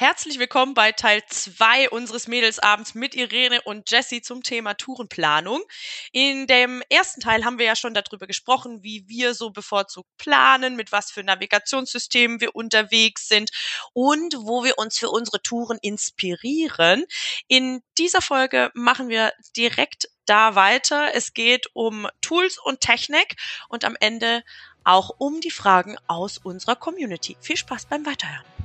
Herzlich willkommen bei Teil 2 unseres Mädelsabends mit Irene und Jessie zum Thema Tourenplanung. In dem ersten Teil haben wir ja schon darüber gesprochen, wie wir so bevorzugt planen, mit was für Navigationssystemen wir unterwegs sind und wo wir uns für unsere Touren inspirieren. In dieser Folge machen wir direkt da weiter. Es geht um Tools und Technik und am Ende auch um die Fragen aus unserer Community. Viel Spaß beim Weiterhören.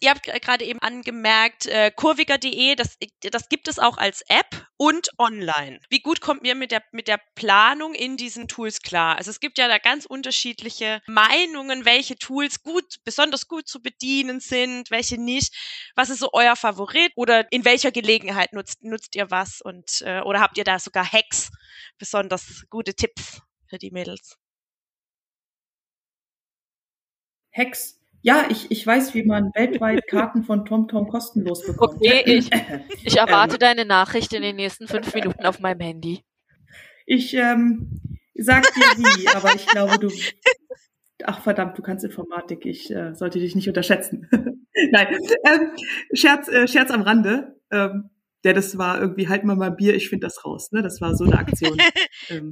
Ihr habt gerade eben angemerkt, äh, kurviger.de, das, das gibt es auch als App und online. Wie gut kommt mir mit der, mit der Planung in diesen Tools klar? Also es gibt ja da ganz unterschiedliche Meinungen, welche Tools gut, besonders gut zu bedienen sind, welche nicht. Was ist so euer Favorit oder in welcher Gelegenheit nutzt, nutzt ihr was und, äh, oder habt ihr da sogar Hacks, besonders gute Tipps für die Mädels? Hacks ja, ich, ich weiß, wie man weltweit Karten von TomTom kostenlos bekommt. Okay, ich, ich erwarte deine Nachricht in den nächsten fünf Minuten auf meinem Handy. Ich ähm, sag dir wie, aber ich glaube, du. Ach verdammt, du kannst Informatik. Ich äh, sollte dich nicht unterschätzen. Nein, ähm, Scherz, äh, Scherz am Rande. Ähm, der das war irgendwie halt mal mal Bier, ich finde das raus. Ne? Das war so eine Aktion. ähm,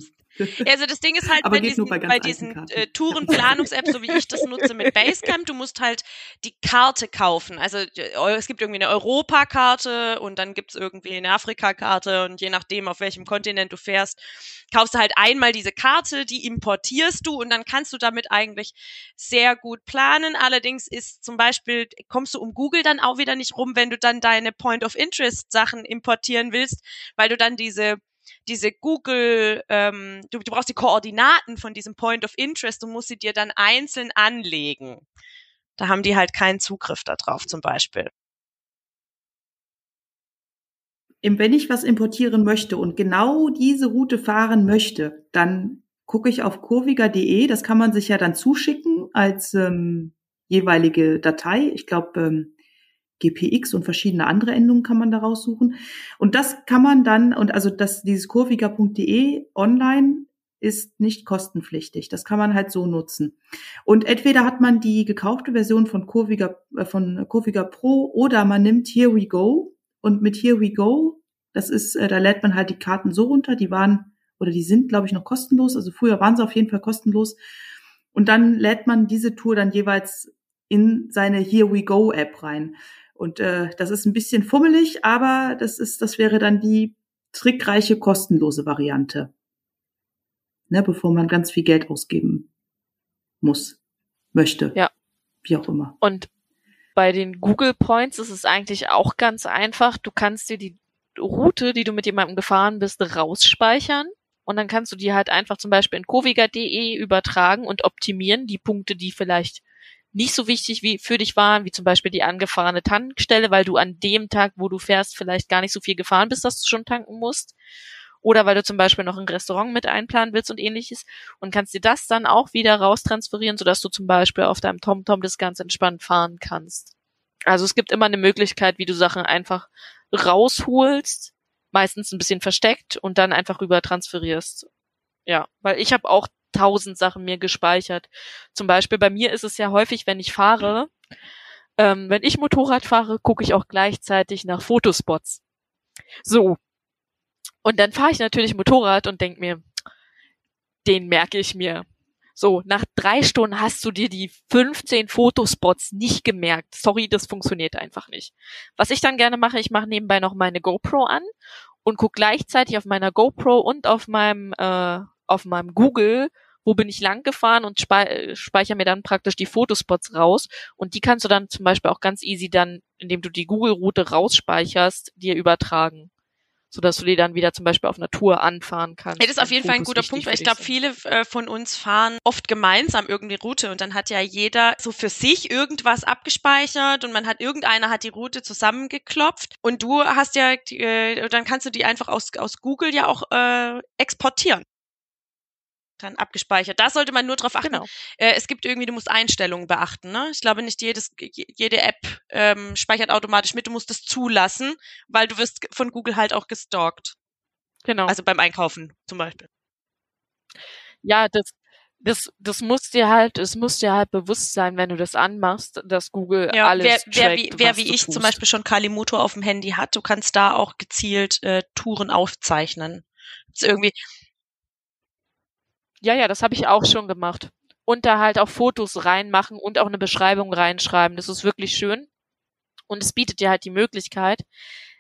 also das Ding ist halt bei diesen, bei, diesen äh, Tourenplanungs-Apps, so wie ich das nutze mit Basecamp, du musst halt die Karte kaufen. Also äh, es gibt irgendwie eine Europakarte und dann gibt es irgendwie eine Afrika-Karte und je nachdem, auf welchem Kontinent du fährst, kaufst du halt einmal diese Karte, die importierst du und dann kannst du damit eigentlich sehr gut planen. Allerdings ist zum Beispiel, kommst du um Google dann auch wieder nicht rum, wenn du dann deine Point of Interest Sachen importieren willst, weil du dann diese diese Google, ähm, du, du brauchst die Koordinaten von diesem Point of Interest und musst sie dir dann einzeln anlegen. Da haben die halt keinen Zugriff darauf zum Beispiel. Wenn ich was importieren möchte und genau diese Route fahren möchte, dann gucke ich auf kurviger.de. Das kann man sich ja dann zuschicken als ähm, jeweilige Datei. Ich glaube, ähm, GPX und verschiedene andere Endungen kann man da raussuchen. Und das kann man dann, und also das, dieses kurviger.de online ist nicht kostenpflichtig. Das kann man halt so nutzen. Und entweder hat man die gekaufte Version von Kurviger, äh, von Kurviger Pro oder man nimmt Here We Go. Und mit Here We Go, das ist, äh, da lädt man halt die Karten so runter. Die waren, oder die sind, glaube ich, noch kostenlos. Also früher waren sie auf jeden Fall kostenlos. Und dann lädt man diese Tour dann jeweils in seine Here We Go App rein. Und äh, das ist ein bisschen fummelig, aber das ist, das wäre dann die trickreiche, kostenlose Variante. Ne, bevor man ganz viel Geld ausgeben muss, möchte. Ja. Wie auch immer. Und bei den Google Points ist es eigentlich auch ganz einfach. Du kannst dir die Route, die du mit jemandem gefahren bist, rausspeichern. Und dann kannst du die halt einfach zum Beispiel in coviga.de übertragen und optimieren, die Punkte, die vielleicht nicht so wichtig wie für dich waren, wie zum Beispiel die angefahrene Tankstelle, weil du an dem Tag, wo du fährst, vielleicht gar nicht so viel gefahren bist, dass du schon tanken musst. Oder weil du zum Beispiel noch ein Restaurant mit einplanen willst und ähnliches und kannst dir das dann auch wieder raustransferieren, sodass du zum Beispiel auf deinem TomTom das ganz entspannt fahren kannst. Also es gibt immer eine Möglichkeit, wie du Sachen einfach rausholst, meistens ein bisschen versteckt und dann einfach rüber transferierst. Ja, weil ich habe auch tausend Sachen mir gespeichert. Zum Beispiel bei mir ist es ja häufig, wenn ich fahre, ähm, wenn ich Motorrad fahre, gucke ich auch gleichzeitig nach Fotospots. So. Und dann fahre ich natürlich Motorrad und denk mir, den merke ich mir. So, nach drei Stunden hast du dir die 15 Fotospots nicht gemerkt. Sorry, das funktioniert einfach nicht. Was ich dann gerne mache, ich mache nebenbei noch meine GoPro an und gucke gleichzeitig auf meiner GoPro und auf meinem äh, auf meinem Google, wo bin ich lang gefahren und spe speichere mir dann praktisch die Fotospots raus. Und die kannst du dann zum Beispiel auch ganz easy dann, indem du die Google-Route rausspeicherst, dir übertragen sodass du die dann wieder zum Beispiel auf Natur anfahren kannst. Ja, das ist auf jeden Fall ein guter Punkt, weil ich glaube, viele äh, von uns fahren oft gemeinsam irgendwie Route und dann hat ja jeder so für sich irgendwas abgespeichert und man hat irgendeiner hat die Route zusammengeklopft und du hast ja, äh, dann kannst du die einfach aus, aus Google ja auch äh, exportieren dann abgespeichert. Da sollte man nur drauf achten. Genau. Äh, es gibt irgendwie, du musst Einstellungen beachten. Ne? Ich glaube nicht jedes, jede App ähm, speichert automatisch mit. Du musst es zulassen, weil du wirst von Google halt auch gestalkt. Genau. Also beim Einkaufen zum Beispiel. Ja, das, das, das muss dir halt, es muss dir halt bewusst sein, wenn du das anmachst, dass Google ja, alles wer, wer trackt, wie, wer wie ich tust. zum Beispiel schon Kalimoto auf dem Handy hat, du kannst da auch gezielt äh, Touren aufzeichnen. Das ist irgendwie. Ja, ja, das habe ich auch schon gemacht. Und da halt auch Fotos reinmachen und auch eine Beschreibung reinschreiben. Das ist wirklich schön. Und es bietet dir halt die Möglichkeit,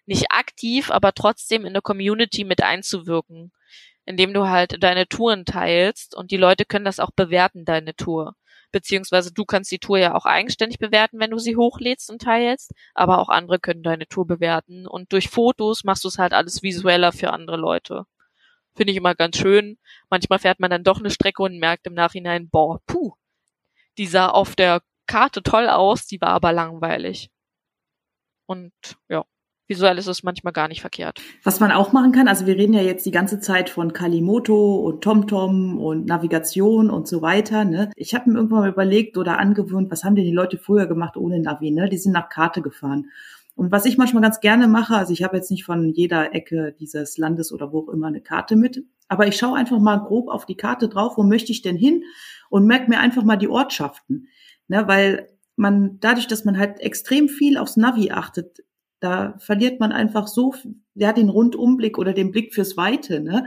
nicht aktiv, aber trotzdem in der Community mit einzuwirken indem du halt deine Touren teilst und die Leute können das auch bewerten, deine Tour. Beziehungsweise du kannst die Tour ja auch eigenständig bewerten, wenn du sie hochlädst und teilst, aber auch andere können deine Tour bewerten und durch Fotos machst du es halt alles visueller für andere Leute. Finde ich immer ganz schön. Manchmal fährt man dann doch eine Strecke und merkt im Nachhinein, boah, puh, die sah auf der Karte toll aus, die war aber langweilig. Und ja visuell ist es manchmal gar nicht verkehrt. Was man auch machen kann, also wir reden ja jetzt die ganze Zeit von Kalimoto und TomTom und Navigation und so weiter. Ne? Ich habe mir irgendwann mal überlegt oder angewöhnt, was haben denn die Leute früher gemacht ohne Navi? Ne? Die sind nach Karte gefahren. Und was ich manchmal ganz gerne mache, also ich habe jetzt nicht von jeder Ecke dieses Landes oder wo auch immer eine Karte mit, aber ich schaue einfach mal grob auf die Karte drauf, wo möchte ich denn hin und merke mir einfach mal die Ortschaften. Ne? Weil man dadurch, dass man halt extrem viel aufs Navi achtet, da verliert man einfach so, hat den Rundumblick oder den Blick fürs Weite, ne?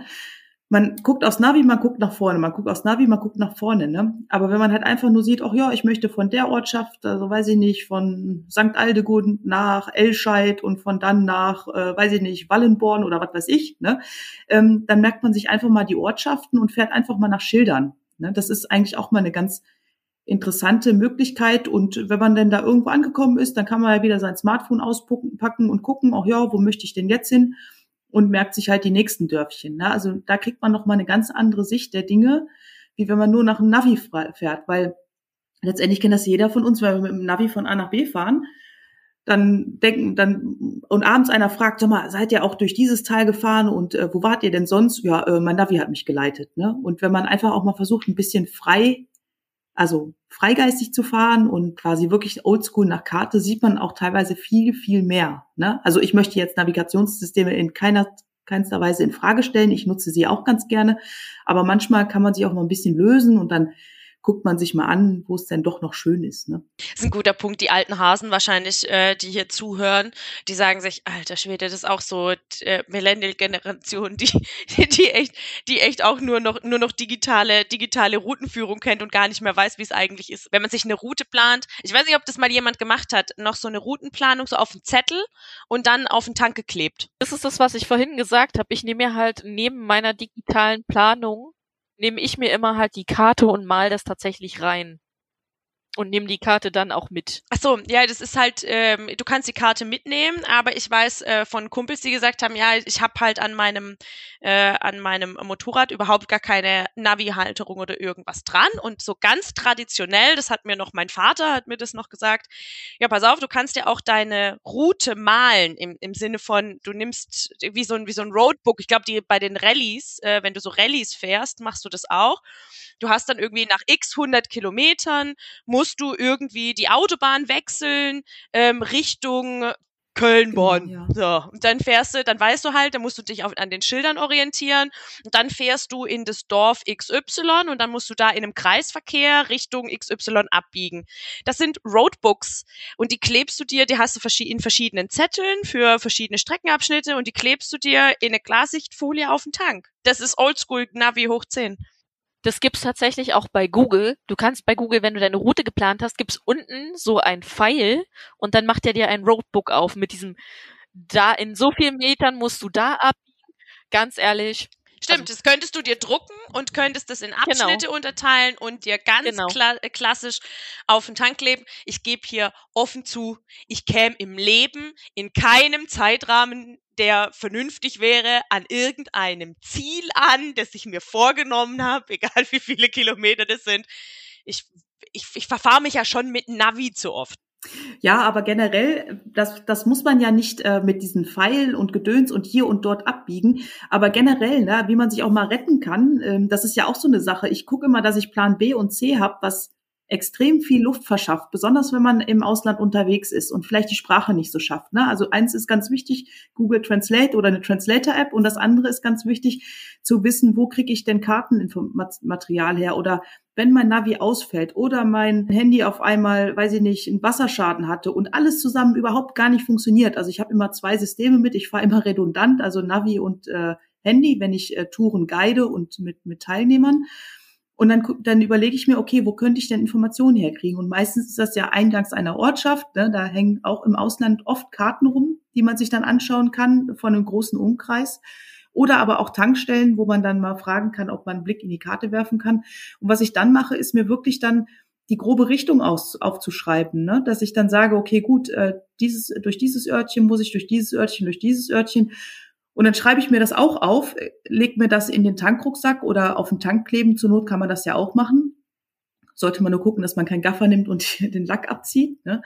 Man guckt aufs Navi, man guckt nach vorne, man guckt aufs Navi, man guckt nach vorne, ne? Aber wenn man halt einfach nur sieht, ach ja, ich möchte von der Ortschaft, also weiß ich nicht, von St. Aldegund nach Elscheid und von dann nach, äh, weiß ich nicht, Wallenborn oder was weiß ich, ne? Ähm, dann merkt man sich einfach mal die Ortschaften und fährt einfach mal nach Schildern. Ne? Das ist eigentlich auch mal eine ganz interessante Möglichkeit. Und wenn man denn da irgendwo angekommen ist, dann kann man ja wieder sein Smartphone auspacken und gucken, auch ja, wo möchte ich denn jetzt hin? Und merkt sich halt die nächsten Dörfchen. Ne? Also da kriegt man noch mal eine ganz andere Sicht der Dinge, wie wenn man nur nach einem Navi fährt, weil letztendlich kennt das jeder von uns, wenn wir mit dem Navi von A nach B fahren, dann denken dann und abends einer fragt, sag mal, seid ihr auch durch dieses Tal gefahren und äh, wo wart ihr denn sonst? Ja, äh, mein Navi hat mich geleitet. Ne? Und wenn man einfach auch mal versucht, ein bisschen frei also freigeistig zu fahren und quasi wirklich oldschool nach Karte, sieht man auch teilweise viel, viel mehr. Ne? Also ich möchte jetzt Navigationssysteme in keiner keinster Weise in Frage stellen. Ich nutze sie auch ganz gerne. Aber manchmal kann man sich auch mal ein bisschen lösen und dann guckt man sich mal an, wo es denn doch noch schön ist. Ne? Das ist ein guter Punkt. Die alten Hasen wahrscheinlich, äh, die hier zuhören, die sagen sich, alter Schwede, das ist auch so äh, Millennial-Generation, die, die echt, die echt auch nur noch, nur noch digitale, digitale Routenführung kennt und gar nicht mehr weiß, wie es eigentlich ist. Wenn man sich eine Route plant, ich weiß nicht, ob das mal jemand gemacht hat, noch so eine Routenplanung so auf einen Zettel und dann auf den Tank geklebt. Das ist das, was ich vorhin gesagt habe. Ich nehme mir halt neben meiner digitalen Planung nehme ich mir immer halt die Karte und mal das tatsächlich rein und nehme die Karte dann auch mit. Ach so, ja, das ist halt, ähm, du kannst die Karte mitnehmen, aber ich weiß äh, von Kumpels, die gesagt haben, ja, ich habe halt an meinem äh, an meinem Motorrad überhaupt gar keine Navi-Halterung oder irgendwas dran und so ganz traditionell, das hat mir noch mein Vater hat mir das noch gesagt. Ja, pass auf, du kannst ja auch deine Route malen im, im Sinne von, du nimmst wie so ein wie so ein Roadbook. Ich glaube, die bei den Rallyes, äh, wenn du so Rallyes fährst, machst du das auch. Du hast dann irgendwie nach x 100 Kilometern du irgendwie die Autobahn wechseln ähm, Richtung Köln-Bonn. Genau, ja. So. Und dann fährst du, dann weißt du halt, dann musst du dich auf, an den Schildern orientieren. Und dann fährst du in das Dorf XY und dann musst du da in einem Kreisverkehr Richtung XY abbiegen. Das sind Roadbooks. Und die klebst du dir, die hast du in verschiedenen Zetteln für verschiedene Streckenabschnitte und die klebst du dir in eine Glassichtfolie auf den Tank. Das ist Oldschool Navi hoch 10. Das gibt's tatsächlich auch bei Google. Du kannst bei Google, wenn du deine Route geplant hast, gibt's unten so ein Pfeil und dann macht er dir ein Roadbook auf mit diesem, da in so vielen Metern musst du da abbiegen. Ganz ehrlich. Stimmt, also, das könntest du dir drucken und könntest das in genau. Abschnitte genau. unterteilen und dir ganz genau. kla äh, klassisch auf den Tank kleben. Ich gebe hier offen zu, ich käme im Leben in keinem Zeitrahmen der vernünftig wäre, an irgendeinem Ziel an, das ich mir vorgenommen habe, egal wie viele Kilometer das sind. Ich, ich, ich verfahre mich ja schon mit Navi zu oft. Ja, aber generell, das, das muss man ja nicht äh, mit diesen Pfeilen und Gedöns und hier und dort abbiegen. Aber generell, ne, wie man sich auch mal retten kann, ähm, das ist ja auch so eine Sache. Ich gucke immer, dass ich Plan B und C habe, was extrem viel Luft verschafft, besonders wenn man im Ausland unterwegs ist und vielleicht die Sprache nicht so schafft. Ne? Also eins ist ganz wichtig, Google Translate oder eine Translator-App und das andere ist ganz wichtig zu wissen, wo kriege ich denn Kartenmaterial her oder wenn mein Navi ausfällt oder mein Handy auf einmal, weiß ich nicht, einen Wasserschaden hatte und alles zusammen überhaupt gar nicht funktioniert. Also ich habe immer zwei Systeme mit, ich fahre immer redundant, also Navi und äh, Handy, wenn ich äh, Touren guide und mit, mit Teilnehmern. Und dann, dann überlege ich mir, okay, wo könnte ich denn Informationen herkriegen? Und meistens ist das ja eingangs einer Ortschaft. Ne? Da hängen auch im Ausland oft Karten rum, die man sich dann anschauen kann von einem großen Umkreis. Oder aber auch Tankstellen, wo man dann mal fragen kann, ob man einen Blick in die Karte werfen kann. Und was ich dann mache, ist mir wirklich dann die grobe Richtung aus, aufzuschreiben, ne? dass ich dann sage, okay, gut, äh, dieses, durch dieses Örtchen muss ich durch dieses Örtchen, durch dieses Örtchen und dann schreibe ich mir das auch auf, leg mir das in den Tankrucksack oder auf den Tank kleben. Zur Not kann man das ja auch machen. Sollte man nur gucken, dass man keinen Gaffer nimmt und den Lack abzieht. Ne?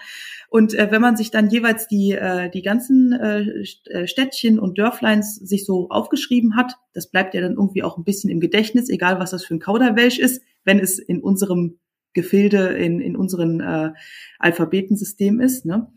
Und äh, wenn man sich dann jeweils die, äh, die ganzen äh, äh, Städtchen und Dörfleins sich so aufgeschrieben hat, das bleibt ja dann irgendwie auch ein bisschen im Gedächtnis, egal was das für ein Kauderwelsch ist, wenn es in unserem Gefilde, in, in unserem äh, Alphabetensystem ist. Ne?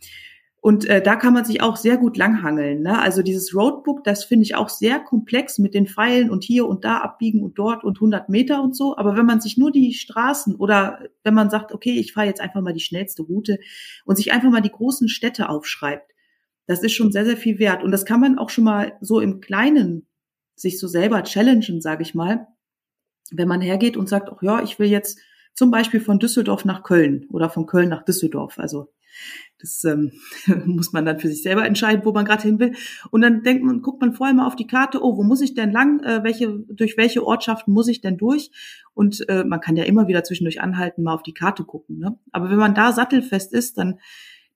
Und äh, da kann man sich auch sehr gut langhangeln. Ne? Also dieses Roadbook, das finde ich auch sehr komplex mit den Pfeilen und hier und da abbiegen und dort und 100 Meter und so. Aber wenn man sich nur die Straßen oder wenn man sagt, okay, ich fahre jetzt einfach mal die schnellste Route und sich einfach mal die großen Städte aufschreibt, das ist schon sehr, sehr viel wert. Und das kann man auch schon mal so im Kleinen sich so selber challengen, sage ich mal. Wenn man hergeht und sagt, ach ja, ich will jetzt zum Beispiel von Düsseldorf nach Köln oder von Köln nach Düsseldorf. Also das ähm, muss man dann für sich selber entscheiden, wo man gerade hin will. Und dann denkt man, guckt man vorher mal auf die Karte, oh, wo muss ich denn lang? Äh, welche, durch welche Ortschaften muss ich denn durch? Und äh, man kann ja immer wieder zwischendurch anhalten, mal auf die Karte gucken. Ne? Aber wenn man da sattelfest ist, dann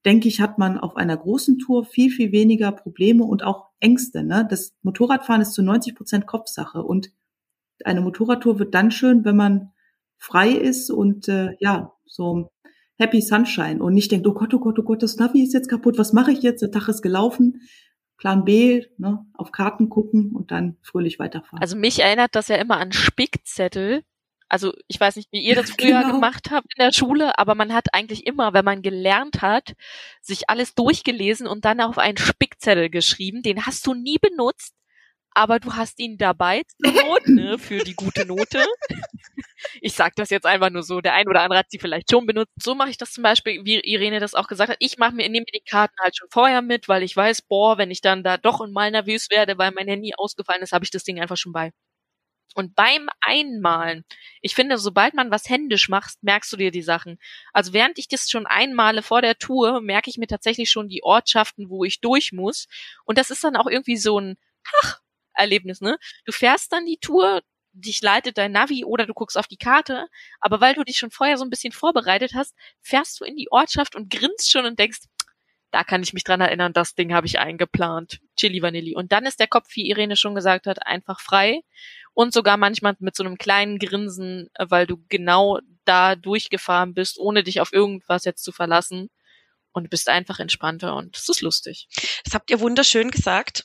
denke ich, hat man auf einer großen Tour viel, viel weniger Probleme und auch Ängste. Ne? Das Motorradfahren ist zu 90 Prozent Kopfsache. Und eine Motorradtour wird dann schön, wenn man frei ist und äh, ja, so Happy Sunshine und nicht denkt, oh Gott, oh Gott, oh Gott, das Navi ist jetzt kaputt, was mache ich jetzt? Der Tag ist gelaufen. Plan B, ne, auf Karten gucken und dann fröhlich weiterfahren. Also mich erinnert das ja immer an Spickzettel. Also ich weiß nicht, wie ihr das früher genau. gemacht habt in der Schule, aber man hat eigentlich immer, wenn man gelernt hat, sich alles durchgelesen und dann auf einen Spickzettel geschrieben. Den hast du nie benutzt, aber du hast ihn dabei zur Not, ne, für die gute Note. Ich sage das jetzt einfach nur so. Der ein oder andere hat sie vielleicht schon benutzt. So mache ich das zum Beispiel, wie Irene das auch gesagt hat. Ich mache mir, nehme mir die Karten halt schon vorher mit, weil ich weiß, boah, wenn ich dann da doch mal nervös werde, weil mein Handy ausgefallen ist, habe ich das Ding einfach schon bei. Und beim Einmalen, ich finde, sobald man was händisch macht, merkst du dir die Sachen. Also während ich das schon einmale vor der Tour, merke ich mir tatsächlich schon die Ortschaften, wo ich durch muss. Und das ist dann auch irgendwie so ein, ach, Erlebnis, ne? Du fährst dann die Tour, dich leitet dein Navi oder du guckst auf die Karte, aber weil du dich schon vorher so ein bisschen vorbereitet hast, fährst du in die Ortschaft und grinst schon und denkst, da kann ich mich dran erinnern, das Ding habe ich eingeplant. Chili Vanilli. Und dann ist der Kopf, wie Irene schon gesagt hat, einfach frei. Und sogar manchmal mit so einem kleinen Grinsen, weil du genau da durchgefahren bist, ohne dich auf irgendwas jetzt zu verlassen und bist einfach entspannter und es ist lustig. Das habt ihr wunderschön gesagt.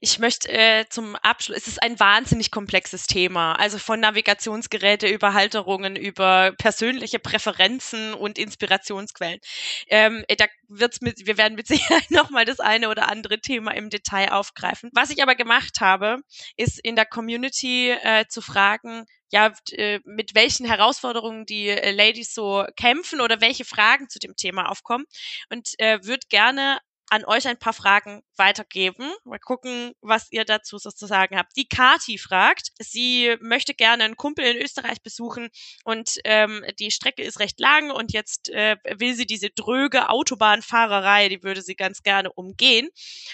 Ich möchte äh, zum Abschluss, es ist ein wahnsinnig komplexes Thema, also von Navigationsgeräte über Halterungen, über persönliche Präferenzen und Inspirationsquellen. Ähm, da wird's mit, wir werden mit Sicherheit nochmal das eine oder andere Thema im Detail aufgreifen. Was ich aber gemacht habe, ist in der Community äh, zu fragen, ja, äh, mit welchen Herausforderungen die äh, Ladies so kämpfen oder welche Fragen zu dem Thema aufkommen. Und äh, würde gerne an euch ein paar Fragen weitergeben. Mal gucken, was ihr dazu sozusagen habt. Die Kati fragt, sie möchte gerne einen Kumpel in Österreich besuchen und ähm, die Strecke ist recht lang und jetzt äh, will sie diese dröge Autobahnfahrerei, die würde sie ganz gerne umgehen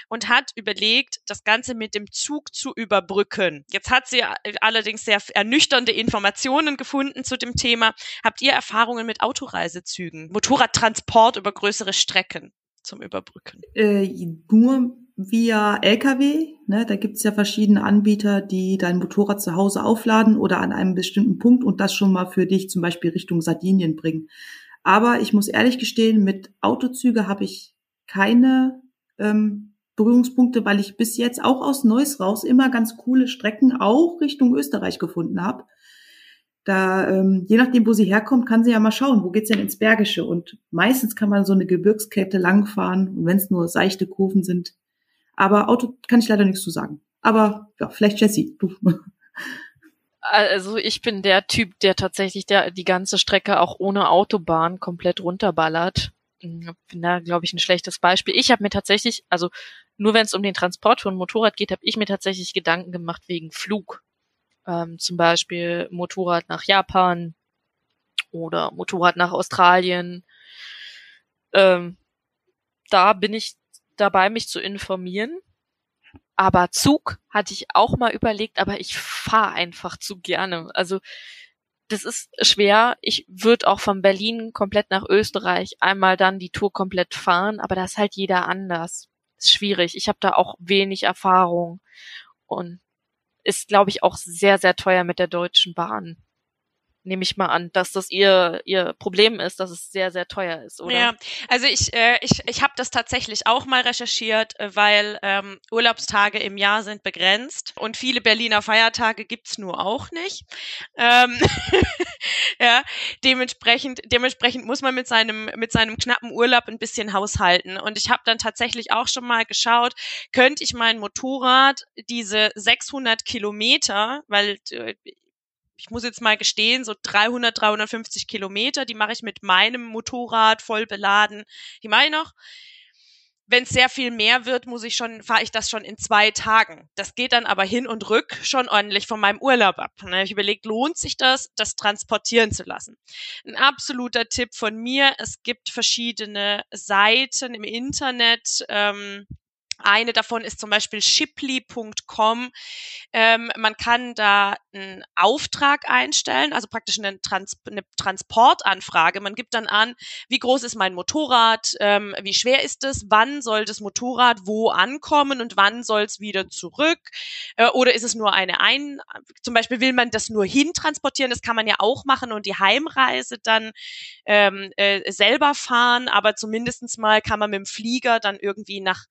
und hat überlegt, das Ganze mit dem Zug zu überbrücken. Jetzt hat sie äh, allerdings sehr ernüchternde Informationen gefunden zu dem Thema. Habt ihr Erfahrungen mit Autoreisezügen, Motorradtransport über größere Strecken? Zum Überbrücken? Äh, nur via LKW. Ne? Da gibt's ja verschiedene Anbieter, die dein Motorrad zu Hause aufladen oder an einem bestimmten Punkt und das schon mal für dich zum Beispiel Richtung Sardinien bringen. Aber ich muss ehrlich gestehen, mit Autozüge habe ich keine ähm, Berührungspunkte, weil ich bis jetzt auch aus Neuss raus immer ganz coole Strecken auch Richtung Österreich gefunden habe. Da, ähm, je nachdem, wo sie herkommt, kann sie ja mal schauen, wo geht's denn ins Bergische? Und meistens kann man so eine Gebirgskette langfahren, und wenn es nur seichte Kurven sind. Aber Auto kann ich leider nichts zu sagen. Aber ja, vielleicht Jessie. Also ich bin der Typ, der tatsächlich der, die ganze Strecke auch ohne Autobahn komplett runterballert. Hm, bin da, glaube ich, ein schlechtes Beispiel. Ich habe mir tatsächlich, also nur wenn es um den Transport von Motorrad geht, habe ich mir tatsächlich Gedanken gemacht wegen Flug. Ähm, zum Beispiel Motorrad nach Japan oder Motorrad nach Australien. Ähm, da bin ich dabei, mich zu informieren. Aber Zug hatte ich auch mal überlegt, aber ich fahre einfach zu gerne. Also das ist schwer. Ich würde auch von Berlin komplett nach Österreich einmal dann die Tour komplett fahren, aber da ist halt jeder anders. Ist schwierig. Ich habe da auch wenig Erfahrung und ist, glaube ich, auch sehr, sehr teuer mit der Deutschen Bahn nehme ich mal an, dass das ihr ihr Problem ist, dass es sehr sehr teuer ist, oder? Ja, also ich äh, ich ich habe das tatsächlich auch mal recherchiert, äh, weil ähm, Urlaubstage im Jahr sind begrenzt und viele Berliner Feiertage gibt's nur auch nicht. Ähm, ja, dementsprechend dementsprechend muss man mit seinem mit seinem knappen Urlaub ein bisschen haushalten und ich habe dann tatsächlich auch schon mal geschaut, könnte ich mein Motorrad diese 600 Kilometer, weil äh, ich muss jetzt mal gestehen, so 300, 350 Kilometer, die mache ich mit meinem Motorrad voll beladen. Die mache ich noch. Wenn es sehr viel mehr wird, muss ich schon, fahre ich das schon in zwei Tagen. Das geht dann aber hin und rück schon ordentlich von meinem Urlaub ab. Ne? Ich überlegt, lohnt sich das, das transportieren zu lassen? Ein absoluter Tipp von mir, es gibt verschiedene Seiten im Internet, ähm, eine davon ist zum Beispiel shiply.com. Ähm, man kann da einen Auftrag einstellen, also praktisch eine, Trans eine, Transportanfrage. Man gibt dann an, wie groß ist mein Motorrad, ähm, wie schwer ist es, wann soll das Motorrad wo ankommen und wann soll es wieder zurück. Äh, oder ist es nur eine ein, zum Beispiel will man das nur hin transportieren, das kann man ja auch machen und die Heimreise dann ähm, äh, selber fahren, aber zumindestens mal kann man mit dem Flieger dann irgendwie nach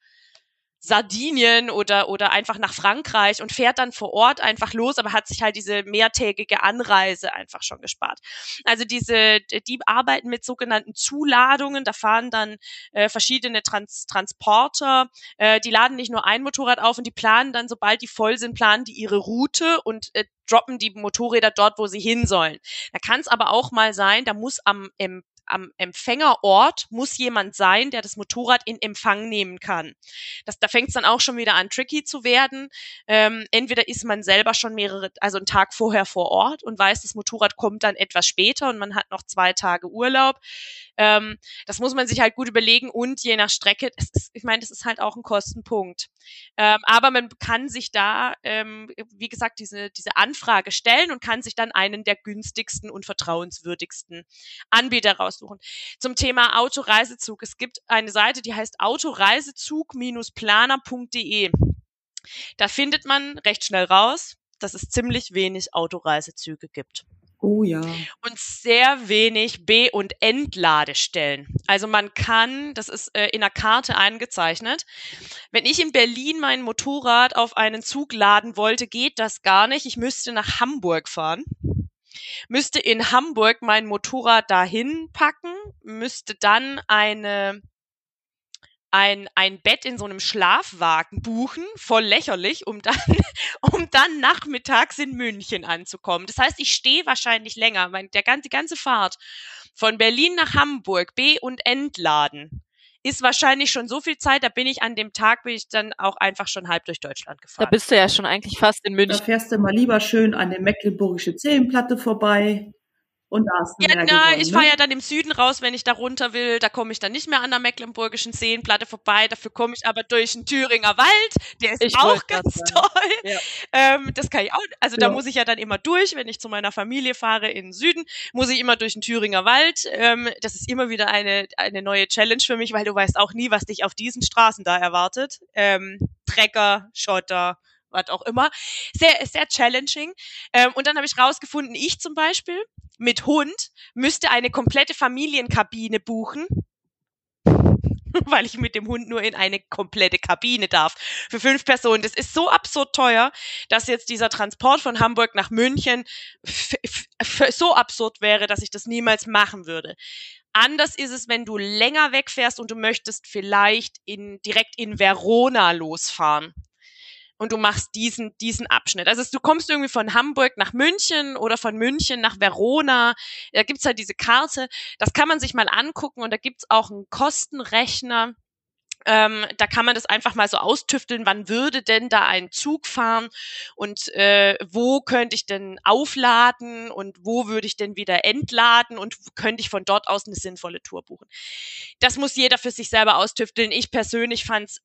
Sardinien oder, oder einfach nach Frankreich und fährt dann vor Ort einfach los, aber hat sich halt diese mehrtägige Anreise einfach schon gespart. Also diese, die arbeiten mit sogenannten Zuladungen, da fahren dann äh, verschiedene Trans Transporter, äh, die laden nicht nur ein Motorrad auf und die planen dann, sobald die voll sind, planen die ihre Route und äh, droppen die Motorräder dort, wo sie hin sollen. Da kann es aber auch mal sein, da muss am im am Empfängerort muss jemand sein, der das Motorrad in Empfang nehmen kann. Das, da fängt es dann auch schon wieder an, tricky zu werden. Ähm, entweder ist man selber schon mehrere, also einen Tag vorher vor Ort und weiß, das Motorrad kommt dann etwas später und man hat noch zwei Tage Urlaub. Ähm, das muss man sich halt gut überlegen und je nach Strecke, ist, ich meine, das ist halt auch ein Kostenpunkt. Ähm, aber man kann sich da, ähm, wie gesagt, diese, diese Anfrage stellen und kann sich dann einen der günstigsten und vertrauenswürdigsten Anbieter raussuchen. Zum Thema Autoreisezug. Es gibt eine Seite, die heißt autoreisezug-planer.de. Da findet man recht schnell raus, dass es ziemlich wenig Autoreisezüge gibt. Oh ja. Und sehr wenig B- und Entladestellen. Also man kann, das ist äh, in der Karte eingezeichnet, wenn ich in Berlin mein Motorrad auf einen Zug laden wollte, geht das gar nicht. Ich müsste nach Hamburg fahren müsste in Hamburg mein Motorrad dahin packen, müsste dann eine ein, ein Bett in so einem Schlafwagen buchen, voll lächerlich, um dann, um dann nachmittags in München anzukommen. Das heißt, ich stehe wahrscheinlich länger, weil der ganze, die ganze Fahrt von Berlin nach Hamburg, B- und Entladen, ist wahrscheinlich schon so viel Zeit, da bin ich an dem Tag, bin ich dann auch einfach schon halb durch Deutschland gefahren. Da bist du ja schon eigentlich fast in München. Da fährst du mal lieber schön an der Mecklenburgische Zählenplatte vorbei. Und da hast du ja, na, ich fahre ne? ja dann im Süden raus, wenn ich da runter will. Da komme ich dann nicht mehr an der Mecklenburgischen Seenplatte vorbei. Dafür komme ich aber durch den Thüringer Wald. Der ist ich auch ganz toll. Ja. Ähm, das kann ich auch. Also ja. da muss ich ja dann immer durch, wenn ich zu meiner Familie fahre in den Süden, muss ich immer durch den Thüringer Wald. Ähm, das ist immer wieder eine, eine neue Challenge für mich, weil du weißt auch nie, was dich auf diesen Straßen da erwartet. Ähm, Trecker, Schotter, was auch immer. Sehr, sehr challenging. Ähm, und dann habe ich rausgefunden, ich zum Beispiel mit Hund müsste eine komplette Familienkabine buchen, weil ich mit dem Hund nur in eine komplette Kabine darf. Für fünf Personen. Das ist so absurd teuer, dass jetzt dieser Transport von Hamburg nach München so absurd wäre, dass ich das niemals machen würde. Anders ist es, wenn du länger wegfährst und du möchtest vielleicht in, direkt in Verona losfahren und du machst diesen, diesen Abschnitt. Also du kommst irgendwie von Hamburg nach München oder von München nach Verona. Da gibt's halt diese Karte. Das kann man sich mal angucken und da gibt's auch einen Kostenrechner. Ähm, da kann man das einfach mal so austüfteln, wann würde denn da ein Zug fahren und äh, wo könnte ich denn aufladen und wo würde ich denn wieder entladen und könnte ich von dort aus eine sinnvolle Tour buchen. Das muss jeder für sich selber austüfteln. Ich persönlich fand es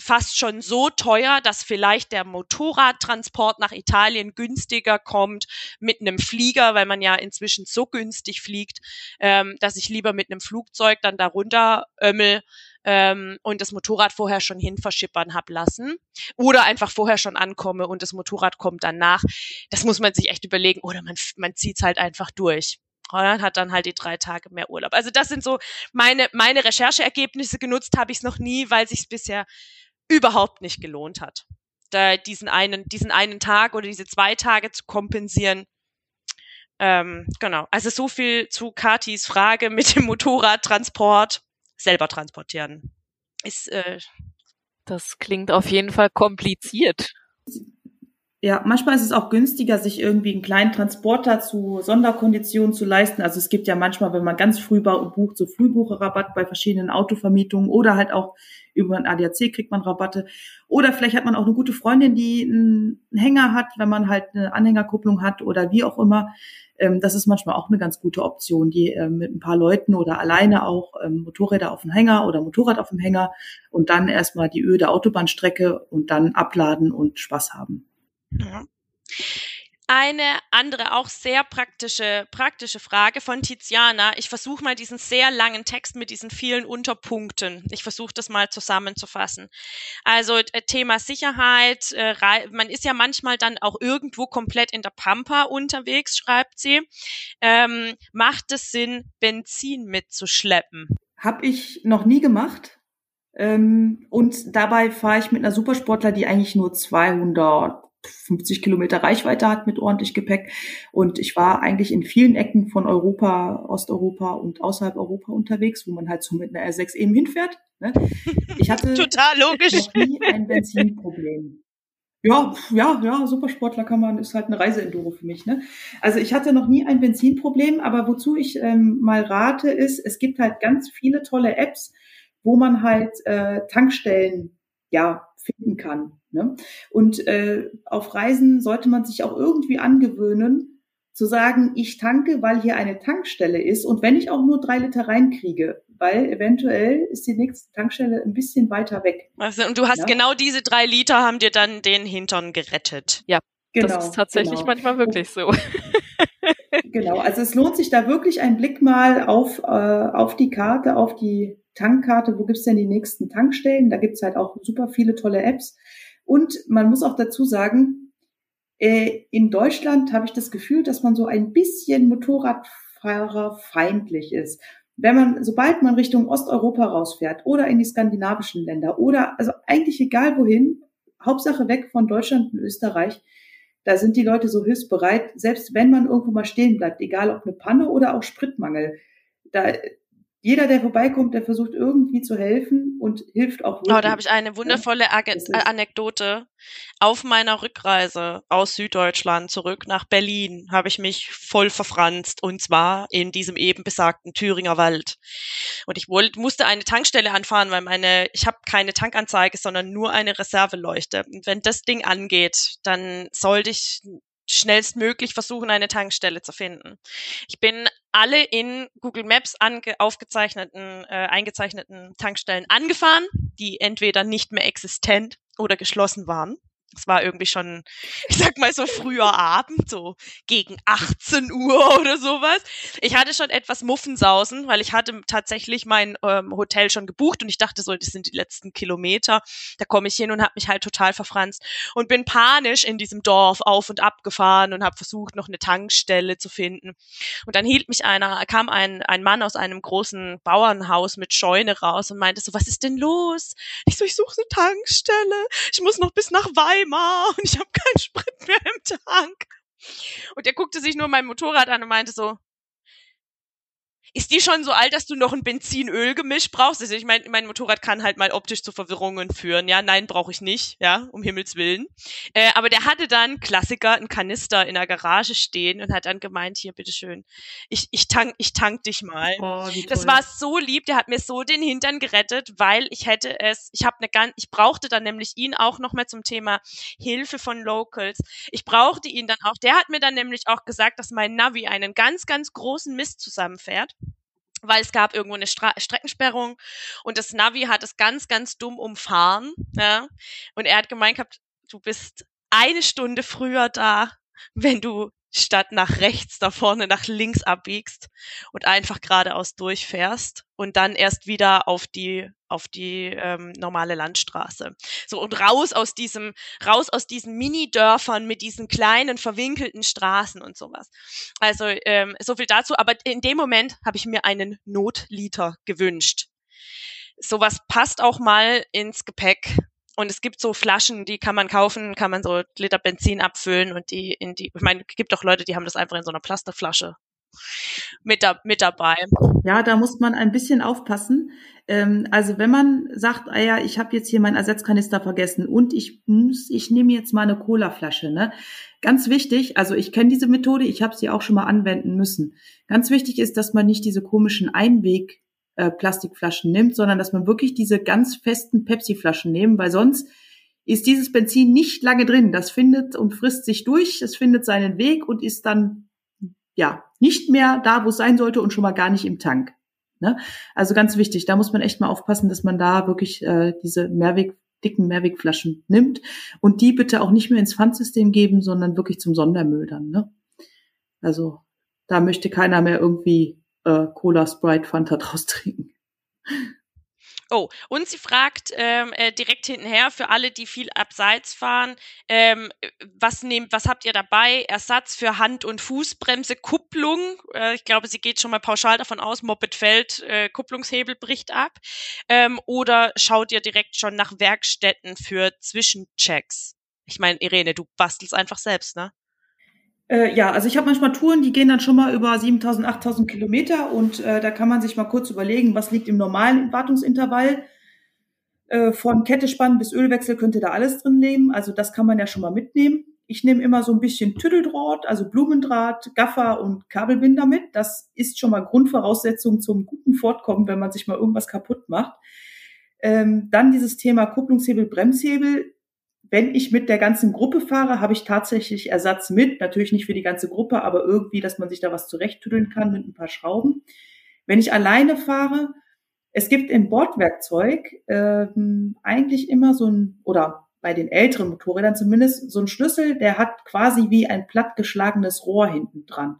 fast schon so teuer, dass vielleicht der Motorradtransport nach Italien günstiger kommt mit einem Flieger, weil man ja inzwischen so günstig fliegt, ähm, dass ich lieber mit einem Flugzeug dann darunter ömmel ähm, und das Motorrad vorher schon hin verschippern hab lassen oder einfach vorher schon ankomme und das Motorrad kommt dann nach. Das muss man sich echt überlegen oder man, man zieht's halt einfach durch. Holland hat dann halt die drei Tage mehr Urlaub. Also das sind so meine, meine Rechercheergebnisse genutzt habe ich es noch nie, weil sich bisher überhaupt nicht gelohnt hat. Da diesen einen, diesen einen Tag oder diese zwei Tage zu kompensieren. Ähm, genau. Also so viel zu Katis Frage mit dem Motorradtransport. Selber transportieren. Ist, äh, das klingt auf jeden Fall kompliziert. Ja, manchmal ist es auch günstiger, sich irgendwie einen kleinen Transporter zu Sonderkonditionen zu leisten. Also es gibt ja manchmal, wenn man ganz früh bucht, so Frühbucherrabatt bei verschiedenen Autovermietungen oder halt auch über ein ADAC kriegt man Rabatte. Oder vielleicht hat man auch eine gute Freundin, die einen Hänger hat, wenn man halt eine Anhängerkupplung hat oder wie auch immer. Ähm, das ist manchmal auch eine ganz gute Option, die ähm, mit ein paar Leuten oder alleine auch ähm, Motorräder auf dem Hänger oder Motorrad auf dem Hänger und dann erstmal die öde Autobahnstrecke und dann abladen und Spaß haben. Ja. Eine andere, auch sehr praktische, praktische Frage von Tiziana. Ich versuche mal diesen sehr langen Text mit diesen vielen Unterpunkten. Ich versuche das mal zusammenzufassen. Also äh, Thema Sicherheit. Äh, man ist ja manchmal dann auch irgendwo komplett in der Pampa unterwegs, schreibt sie. Ähm, macht es Sinn, Benzin mitzuschleppen? Hab ich noch nie gemacht. Ähm, und dabei fahre ich mit einer Supersportler, die eigentlich nur 200 50 Kilometer Reichweite hat mit ordentlich Gepäck. Und ich war eigentlich in vielen Ecken von Europa, Osteuropa und außerhalb Europa unterwegs, wo man halt so mit einer R6 eben hinfährt. Ne? Ich hatte Total logisch. noch nie ein Benzinproblem. Ja, ja, ja, Supersportler kann man, ist halt eine Reiseenduro für mich. Ne? Also ich hatte noch nie ein Benzinproblem, aber wozu ich ähm, mal rate, ist, es gibt halt ganz viele tolle Apps, wo man halt äh, Tankstellen ja finden kann. Ne? Und äh, auf Reisen sollte man sich auch irgendwie angewöhnen, zu sagen, ich tanke, weil hier eine Tankstelle ist und wenn ich auch nur drei Liter reinkriege, weil eventuell ist die nächste Tankstelle ein bisschen weiter weg. Also, und du hast ja? genau diese drei Liter haben dir dann den Hintern gerettet. Ja, genau, das ist tatsächlich genau. manchmal wirklich so. genau, also es lohnt sich da wirklich ein Blick mal auf, äh, auf die Karte, auf die Tankkarte, wo gibt's denn die nächsten Tankstellen? Da gibt's halt auch super viele tolle Apps. Und man muss auch dazu sagen, äh, in Deutschland habe ich das Gefühl, dass man so ein bisschen Motorradfahrerfeindlich ist. Wenn man, sobald man Richtung Osteuropa rausfährt oder in die skandinavischen Länder oder also eigentlich egal wohin, Hauptsache weg von Deutschland und Österreich, da sind die Leute so hilfsbereit, selbst wenn man irgendwo mal stehen bleibt, egal ob eine Panne oder auch Spritmangel. Da, jeder, der vorbeikommt, der versucht irgendwie zu helfen und hilft auch wirklich. Oh, da habe ich eine wundervolle Ag Anekdote. Auf meiner Rückreise aus Süddeutschland zurück nach Berlin habe ich mich voll verfranst und zwar in diesem eben besagten Thüringer Wald. Und ich wollte, musste eine Tankstelle anfahren, weil meine, ich habe keine Tankanzeige, sondern nur eine Reserveleuchte. Und wenn das Ding angeht, dann sollte ich schnellstmöglich versuchen, eine Tankstelle zu finden. Ich bin alle in Google Maps ange aufgezeichneten, äh, eingezeichneten Tankstellen angefahren, die entweder nicht mehr existent oder geschlossen waren. Es war irgendwie schon, ich sag mal so früher Abend, so gegen 18 Uhr oder sowas. Ich hatte schon etwas Muffensausen, weil ich hatte tatsächlich mein ähm, Hotel schon gebucht und ich dachte so, das sind die letzten Kilometer. Da komme ich hin und habe mich halt total verfranst und bin panisch in diesem Dorf auf und ab gefahren und habe versucht, noch eine Tankstelle zu finden. Und dann hielt mich einer, kam ein, ein Mann aus einem großen Bauernhaus mit Scheune raus und meinte so, was ist denn los? Ich so, ich suche eine Tankstelle. Ich muss noch bis nach Weimar und ich habe keinen Sprit mehr im Tank. Und er guckte sich nur mein Motorrad an und meinte so, ist die schon so alt, dass du noch ein Benzin-Öl-Gemisch brauchst? Also ich meine, mein Motorrad kann halt mal optisch zu Verwirrungen führen. Ja, nein, brauche ich nicht, ja, um Himmels Willen. Äh, aber der hatte dann, Klassiker, einen Kanister in der Garage stehen und hat dann gemeint, hier, bitteschön, ich, ich tank, ich tank dich mal. Oh, das war so lieb, der hat mir so den Hintern gerettet, weil ich hätte es, ich habe eine ganz, ich brauchte dann nämlich ihn auch noch mal zum Thema Hilfe von Locals. Ich brauchte ihn dann auch, der hat mir dann nämlich auch gesagt, dass mein Navi einen ganz, ganz großen Mist zusammenfährt weil es gab irgendwo eine Stra Streckensperrung und das Navi hat es ganz, ganz dumm umfahren. Ja? Und er hat gemeint gehabt, du bist eine Stunde früher da, wenn du statt nach rechts da vorne nach links abbiegst und einfach geradeaus durchfährst und dann erst wieder auf die auf die ähm, normale Landstraße. So und raus aus diesem raus aus diesen Mini-Dörfern mit diesen kleinen verwinkelten Straßen und sowas. Also ähm, so viel dazu. Aber in dem Moment habe ich mir einen Notliter gewünscht. Sowas passt auch mal ins Gepäck und es gibt so Flaschen, die kann man kaufen, kann man so Liter Benzin abfüllen und die in die, ich meine, es gibt auch Leute, die haben das einfach in so einer Plastikflasche mit, da, mit dabei. Ja, da muss man ein bisschen aufpassen. Ähm, also wenn man sagt, ah ja, ich habe jetzt hier meinen Ersatzkanister vergessen und ich muss, ich nehme jetzt mal eine Colaflasche, ne? Ganz wichtig, also ich kenne diese Methode, ich habe sie auch schon mal anwenden müssen. Ganz wichtig ist, dass man nicht diese komischen Einweg äh, Plastikflaschen nimmt, sondern dass man wirklich diese ganz festen Pepsi-Flaschen nehmen, weil sonst ist dieses Benzin nicht lange drin. Das findet und frisst sich durch, es findet seinen Weg und ist dann ja nicht mehr da, wo es sein sollte und schon mal gar nicht im Tank. Ne? Also ganz wichtig, da muss man echt mal aufpassen, dass man da wirklich äh, diese Mehrweg dicken Mehrwegflaschen nimmt und die bitte auch nicht mehr ins Pfandsystem geben, sondern wirklich zum Sondermüll dann. Ne? Also da möchte keiner mehr irgendwie äh, Cola, Sprite, Fanta draus trinken. Oh, und sie fragt ähm, äh, direkt hintenher für alle, die viel abseits fahren, ähm, was nehmt, was habt ihr dabei? Ersatz für Hand- und Fußbremse, Kupplung. Äh, ich glaube, sie geht schon mal pauschal davon aus, Moped fällt, äh, Kupplungshebel bricht ab. Ähm, oder schaut ihr direkt schon nach Werkstätten für Zwischenchecks? Ich meine, Irene, du bastelst einfach selbst, ne? Äh, ja, also ich habe manchmal Touren, die gehen dann schon mal über 7000, 8000 Kilometer und äh, da kann man sich mal kurz überlegen, was liegt im normalen Wartungsintervall. Äh, von Kette spannen bis Ölwechsel könnte da alles drin leben. Also das kann man ja schon mal mitnehmen. Ich nehme immer so ein bisschen Tütteldraht, also Blumendraht, Gaffer und Kabelbinder mit. Das ist schon mal Grundvoraussetzung zum guten Fortkommen, wenn man sich mal irgendwas kaputt macht. Ähm, dann dieses Thema Kupplungshebel, Bremshebel wenn ich mit der ganzen Gruppe fahre, habe ich tatsächlich Ersatz mit. Natürlich nicht für die ganze Gruppe, aber irgendwie, dass man sich da was zurechttüdeln kann mit ein paar Schrauben. Wenn ich alleine fahre, es gibt im Bordwerkzeug ähm, eigentlich immer so ein, oder bei den älteren Motorrädern zumindest, so ein Schlüssel, der hat quasi wie ein plattgeschlagenes Rohr hinten dran.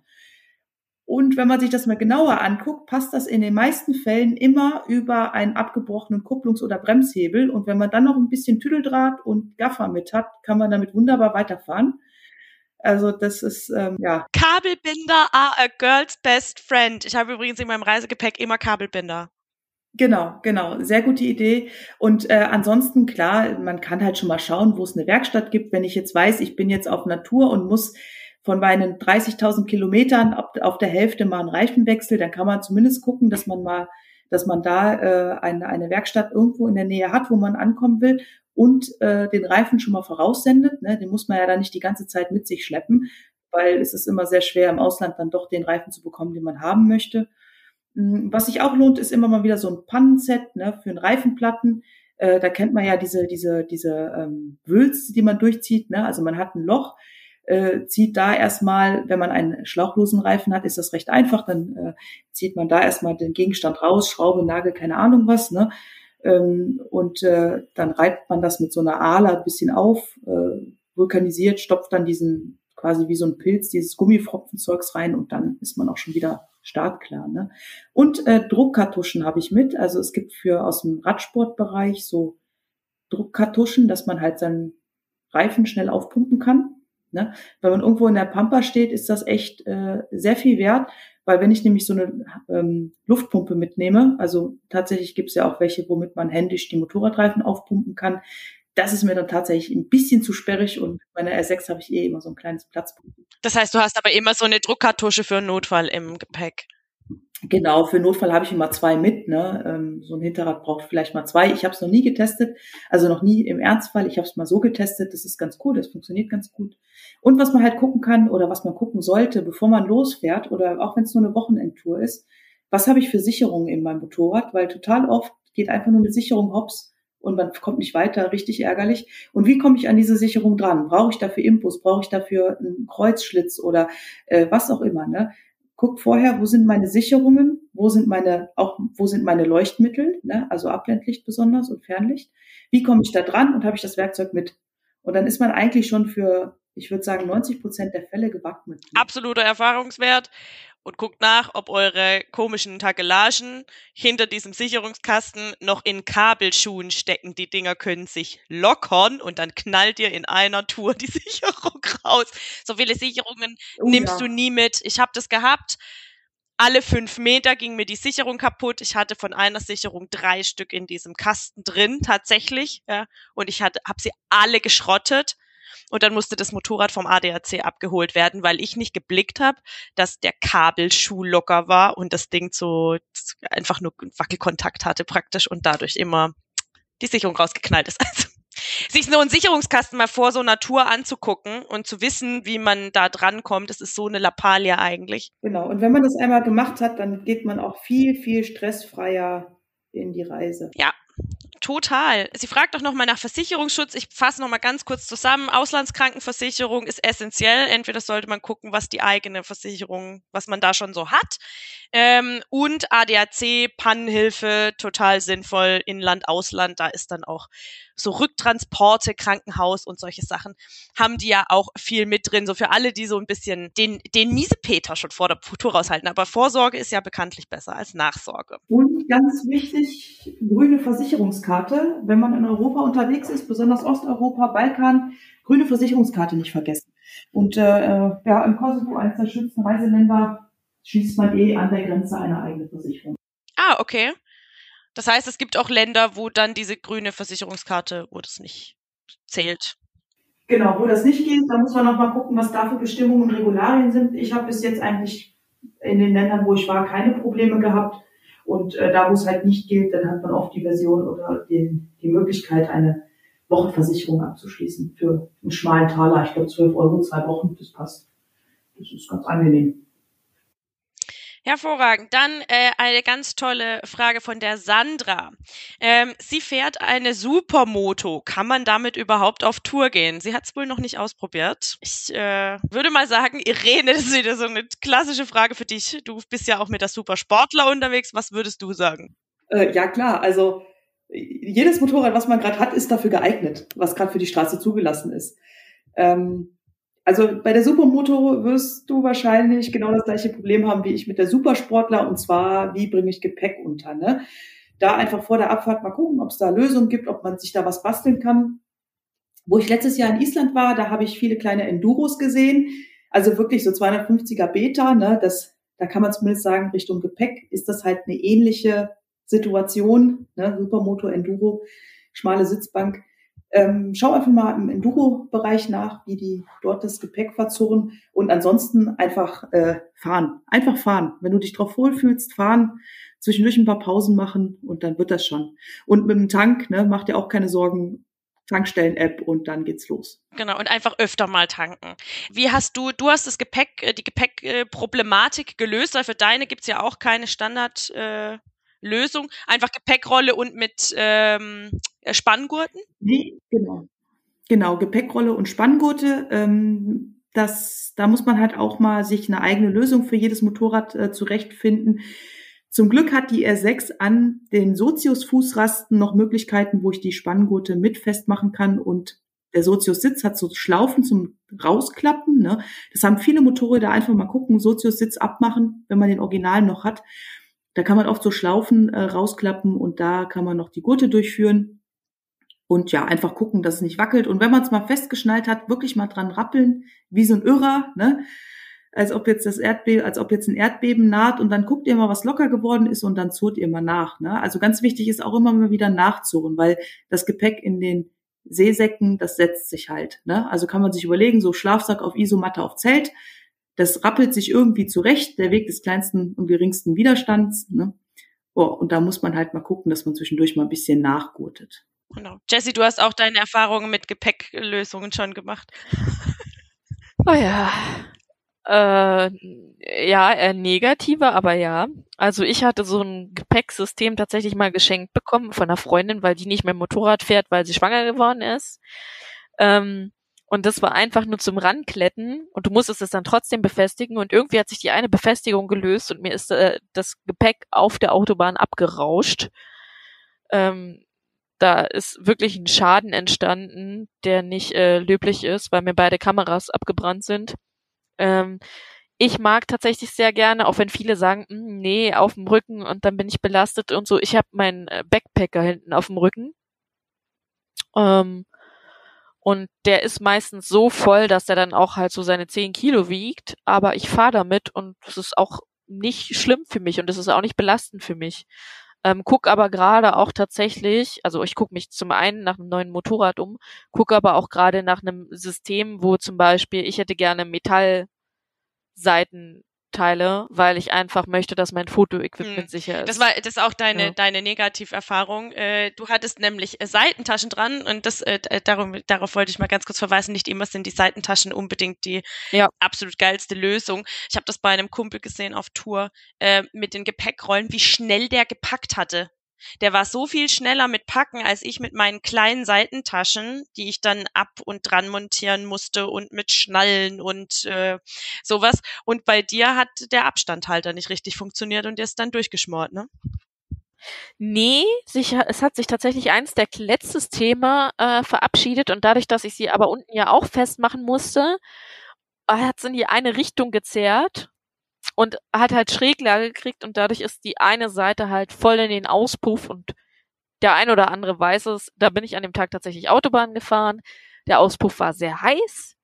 Und wenn man sich das mal genauer anguckt, passt das in den meisten Fällen immer über einen abgebrochenen Kupplungs- oder Bremshebel. Und wenn man dann noch ein bisschen Tüdeldraht und Gaffer mit hat, kann man damit wunderbar weiterfahren. Also das ist ähm, ja. Kabelbinder are a girl's best friend. Ich habe übrigens in meinem Reisegepäck immer Kabelbinder. Genau, genau, sehr gute Idee. Und äh, ansonsten klar, man kann halt schon mal schauen, wo es eine Werkstatt gibt. Wenn ich jetzt weiß, ich bin jetzt auf Natur und muss von meinen 30.000 Kilometern auf der Hälfte mal einen Reifenwechsel, dann kann man zumindest gucken, dass man mal, dass man da äh, eine, eine Werkstatt irgendwo in der Nähe hat, wo man ankommen will und äh, den Reifen schon mal voraussendet. Ne? Den muss man ja dann nicht die ganze Zeit mit sich schleppen, weil es ist immer sehr schwer im Ausland dann doch den Reifen zu bekommen, den man haben möchte. Hm, was sich auch lohnt, ist immer mal wieder so ein Pannenset ne, für einen Reifenplatten. Äh, da kennt man ja diese diese diese ähm, Wülste, die man durchzieht. Ne? Also man hat ein Loch, äh, zieht da erstmal, wenn man einen schlauchlosen Reifen hat, ist das recht einfach, dann äh, zieht man da erstmal den Gegenstand raus, Schraube, Nagel, keine Ahnung was, ne? Ähm, und äh, dann reibt man das mit so einer Ahle ein bisschen auf, äh, vulkanisiert, stopft dann diesen quasi wie so ein Pilz, dieses Gummifropfenzeugs rein und dann ist man auch schon wieder startklar. Ne? Und äh, Druckkartuschen habe ich mit. Also es gibt für aus dem Radsportbereich so Druckkartuschen, dass man halt seinen Reifen schnell aufpumpen kann. Ne? Wenn man irgendwo in der Pampa steht, ist das echt äh, sehr viel wert, weil wenn ich nämlich so eine ähm, Luftpumpe mitnehme, also tatsächlich gibt es ja auch welche, womit man händisch die Motorradreifen aufpumpen kann, das ist mir dann tatsächlich ein bisschen zu sperrig und bei einer R6 habe ich eh immer so ein kleines Platzproblem. Das heißt, du hast aber immer so eine Druckkartusche für einen Notfall im Gepäck. Genau, für Notfall habe ich immer zwei mit. Ne? Ähm, so ein Hinterrad braucht vielleicht mal zwei. Ich habe es noch nie getestet, also noch nie im Ernstfall. Ich habe es mal so getestet. Das ist ganz cool, das funktioniert ganz gut. Und was man halt gucken kann oder was man gucken sollte, bevor man losfährt oder auch wenn es nur eine Wochenendtour ist, was habe ich für Sicherungen in meinem Motorrad? Weil total oft geht einfach nur eine Sicherung hops und man kommt nicht weiter, richtig ärgerlich. Und wie komme ich an diese Sicherung dran? Brauche ich dafür Impus? Brauche ich dafür einen Kreuzschlitz oder äh, was auch immer? Ne? Guck vorher, wo sind meine Sicherungen, wo sind meine, auch, wo sind meine Leuchtmittel, ne? also Abblendlicht besonders und Fernlicht. Wie komme ich da dran und habe ich das Werkzeug mit? Und dann ist man eigentlich schon für, ich würde sagen, 90 Prozent der Fälle gewappnet. Absoluter Erfahrungswert und guckt nach, ob eure komischen Takelagen hinter diesem Sicherungskasten noch in Kabelschuhen stecken. Die Dinger können sich lockern und dann knallt ihr in einer Tour die Sicherung raus. So viele Sicherungen oh, nimmst ja. du nie mit. Ich habe das gehabt. Alle fünf Meter ging mir die Sicherung kaputt. Ich hatte von einer Sicherung drei Stück in diesem Kasten drin, tatsächlich. Ja, und ich habe sie alle geschrottet und dann musste das Motorrad vom ADAC abgeholt werden, weil ich nicht geblickt habe, dass der Kabelschuh locker war und das Ding so einfach nur Wackelkontakt hatte praktisch und dadurch immer die Sicherung rausgeknallt ist. Also sich so einen Sicherungskasten mal vor so einer Tour anzugucken und zu wissen, wie man da dran kommt, das ist so eine Lappalie eigentlich. Genau. Und wenn man das einmal gemacht hat, dann geht man auch viel, viel stressfreier in die Reise. Ja, Total. Sie fragt auch nochmal nach Versicherungsschutz. Ich fasse nochmal ganz kurz zusammen. Auslandskrankenversicherung ist essentiell. Entweder sollte man gucken, was die eigene Versicherung, was man da schon so hat. Ähm, und ADAC, Pannenhilfe, total sinnvoll. Inland, Ausland, da ist dann auch so Rücktransporte, Krankenhaus und solche Sachen haben die ja auch viel mit drin. So für alle, die so ein bisschen den, den Miesepeter schon vor der Futur raushalten. Aber Vorsorge ist ja bekanntlich besser als Nachsorge. Und ganz wichtig, grüne Versicherungskarte. Wenn man in Europa unterwegs ist, besonders Osteuropa, Balkan, grüne Versicherungskarte nicht vergessen. Und äh, äh ja, im Kosovo, eines der schönsten Reiseländer, schließt man eh an der Grenze eine eigene Versicherung. Ah, okay. Das heißt, es gibt auch Länder, wo dann diese grüne Versicherungskarte, wo das nicht zählt. Genau, wo das nicht geht, da muss man noch mal gucken, was da für Bestimmungen und Regularien sind. Ich habe bis jetzt eigentlich in den Ländern, wo ich war, keine Probleme gehabt. Und äh, da, wo es halt nicht gilt, dann hat man oft die Version oder den, die Möglichkeit, eine Wochenversicherung abzuschließen für einen schmalen Taler. Ich glaube, 12 Euro, zwei Wochen, das passt. Das ist ganz angenehm. Hervorragend. Dann äh, eine ganz tolle Frage von der Sandra. Ähm, sie fährt eine Supermoto. Kann man damit überhaupt auf Tour gehen? Sie hat es wohl noch nicht ausprobiert. Ich äh, würde mal sagen, Irene, das ist wieder so eine klassische Frage für dich. Du bist ja auch mit der Supersportler unterwegs. Was würdest du sagen? Äh, ja klar, also jedes Motorrad, was man gerade hat, ist dafür geeignet, was gerade für die Straße zugelassen ist. Ähm, also bei der Supermoto wirst du wahrscheinlich genau das gleiche Problem haben wie ich mit der Supersportler und zwar, wie bringe ich Gepäck unter. Ne? Da einfach vor der Abfahrt mal gucken, ob es da Lösungen gibt, ob man sich da was basteln kann. Wo ich letztes Jahr in Island war, da habe ich viele kleine Enduros gesehen, also wirklich so 250er Beta. Ne? Das, da kann man zumindest sagen, Richtung Gepäck ist das halt eine ähnliche Situation. Ne? Supermoto, Enduro, schmale Sitzbank. Ähm, schau einfach mal im Enduro-Bereich nach, wie die dort das Gepäck verzurren und ansonsten einfach äh, fahren. Einfach fahren. Wenn du dich drauf wohlfühlst, fahren, zwischendurch ein paar Pausen machen und dann wird das schon. Und mit dem Tank, ne, macht dir auch keine Sorgen, Tankstellen-App und dann geht's los. Genau, und einfach öfter mal tanken. Wie hast du, du hast das Gepäck, äh, die Gepäckproblematik gelöst, weil für deine gibt's ja auch keine Standard, äh, Lösung? Einfach Gepäckrolle und mit ähm, äh, Spanngurten? Nee, genau. Genau, Gepäckrolle und Spanngurte. Ähm, das, da muss man halt auch mal sich eine eigene Lösung für jedes Motorrad äh, zurechtfinden. Zum Glück hat die R6 an den Sozius-Fußrasten noch Möglichkeiten, wo ich die Spanngurte mit festmachen kann und der Sozius-Sitz hat so Schlaufen zum Rausklappen. Ne? Das haben viele Motorräder einfach mal gucken, Sozius-Sitz abmachen, wenn man den Original noch hat. Da kann man oft so Schlaufen äh, rausklappen und da kann man noch die Gurte durchführen. Und ja, einfach gucken, dass es nicht wackelt. Und wenn man es mal festgeschnallt hat, wirklich mal dran rappeln, wie so ein Irrer, ne? Als ob jetzt das Erdbeben, als ob jetzt ein Erdbeben naht und dann guckt ihr mal, was locker geworden ist und dann zurrt ihr mal nach. Ne? Also ganz wichtig ist auch immer mal wieder nachzurren, weil das Gepäck in den Seesäcken, das setzt sich halt. Ne? Also kann man sich überlegen, so Schlafsack auf Isomatte auf Zelt, das rappelt sich irgendwie zurecht, der Weg des kleinsten und geringsten Widerstands. Ne? Oh, und da muss man halt mal gucken, dass man zwischendurch mal ein bisschen nachgurtet. Genau. Jesse, du hast auch deine Erfahrungen mit Gepäcklösungen schon gemacht. Oh ja. Äh, ja, eher negative, aber ja. Also ich hatte so ein Gepäcksystem tatsächlich mal geschenkt bekommen von einer Freundin, weil die nicht mehr Motorrad fährt, weil sie schwanger geworden ist. Ähm, und das war einfach nur zum Rankletten und du musstest es dann trotzdem befestigen und irgendwie hat sich die eine Befestigung gelöst und mir ist äh, das Gepäck auf der Autobahn abgerauscht. Ähm, da ist wirklich ein Schaden entstanden, der nicht äh, löblich ist, weil mir beide Kameras abgebrannt sind. Ähm, ich mag tatsächlich sehr gerne, auch wenn viele sagen, hm, nee, auf dem Rücken und dann bin ich belastet und so. Ich habe meinen äh, Backpacker hinten auf dem Rücken. Ähm, und der ist meistens so voll, dass er dann auch halt so seine 10 Kilo wiegt. Aber ich fahre damit und es ist auch nicht schlimm für mich und es ist auch nicht belastend für mich. Ähm, guck aber gerade auch tatsächlich, also ich gucke mich zum einen nach einem neuen Motorrad um, gucke aber auch gerade nach einem System, wo zum Beispiel ich hätte gerne Metallseiten teile, weil ich einfach möchte, dass mein Fotoequipment hm. sicher ist. Das war das ist auch deine ja. deine Negativerfahrung. Äh, du hattest nämlich äh, Seitentaschen dran und das äh, darum darauf wollte ich mal ganz kurz verweisen. Nicht immer sind die Seitentaschen unbedingt die ja. absolut geilste Lösung. Ich habe das bei einem Kumpel gesehen auf Tour äh, mit den Gepäckrollen, wie schnell der gepackt hatte. Der war so viel schneller mit Packen als ich mit meinen kleinen Seitentaschen, die ich dann ab und dran montieren musste und mit Schnallen und äh, sowas. Und bei dir hat der Abstandhalter nicht richtig funktioniert und der ist dann durchgeschmort, ne? Nee, sicher, es hat sich tatsächlich eins der Kletzsysteme äh, verabschiedet und dadurch, dass ich sie aber unten ja auch festmachen musste, hat es in die eine Richtung gezerrt und hat halt Schräglage gekriegt und dadurch ist die eine Seite halt voll in den Auspuff und der ein oder andere weiß es. Da bin ich an dem Tag tatsächlich Autobahn gefahren. Der Auspuff war sehr heiß.